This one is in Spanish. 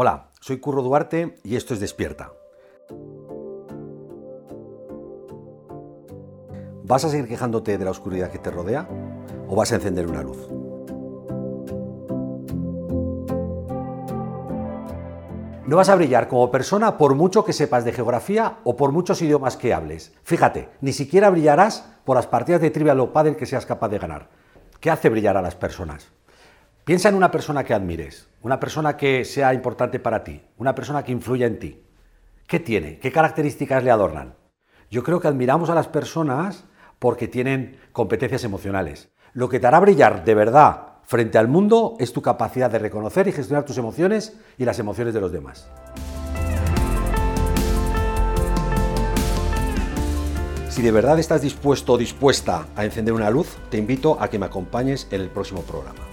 Hola, soy Curro Duarte y esto es Despierta. ¿Vas a seguir quejándote de la oscuridad que te rodea o vas a encender una luz? No vas a brillar como persona por mucho que sepas de geografía o por muchos idiomas que hables. Fíjate, ni siquiera brillarás por las partidas de Trivial o Padel que seas capaz de ganar. ¿Qué hace brillar a las personas? Piensa en una persona que admires, una persona que sea importante para ti, una persona que influya en ti. ¿Qué tiene? ¿Qué características le adornan? Yo creo que admiramos a las personas porque tienen competencias emocionales. Lo que te hará brillar de verdad frente al mundo es tu capacidad de reconocer y gestionar tus emociones y las emociones de los demás. Si de verdad estás dispuesto o dispuesta a encender una luz, te invito a que me acompañes en el próximo programa.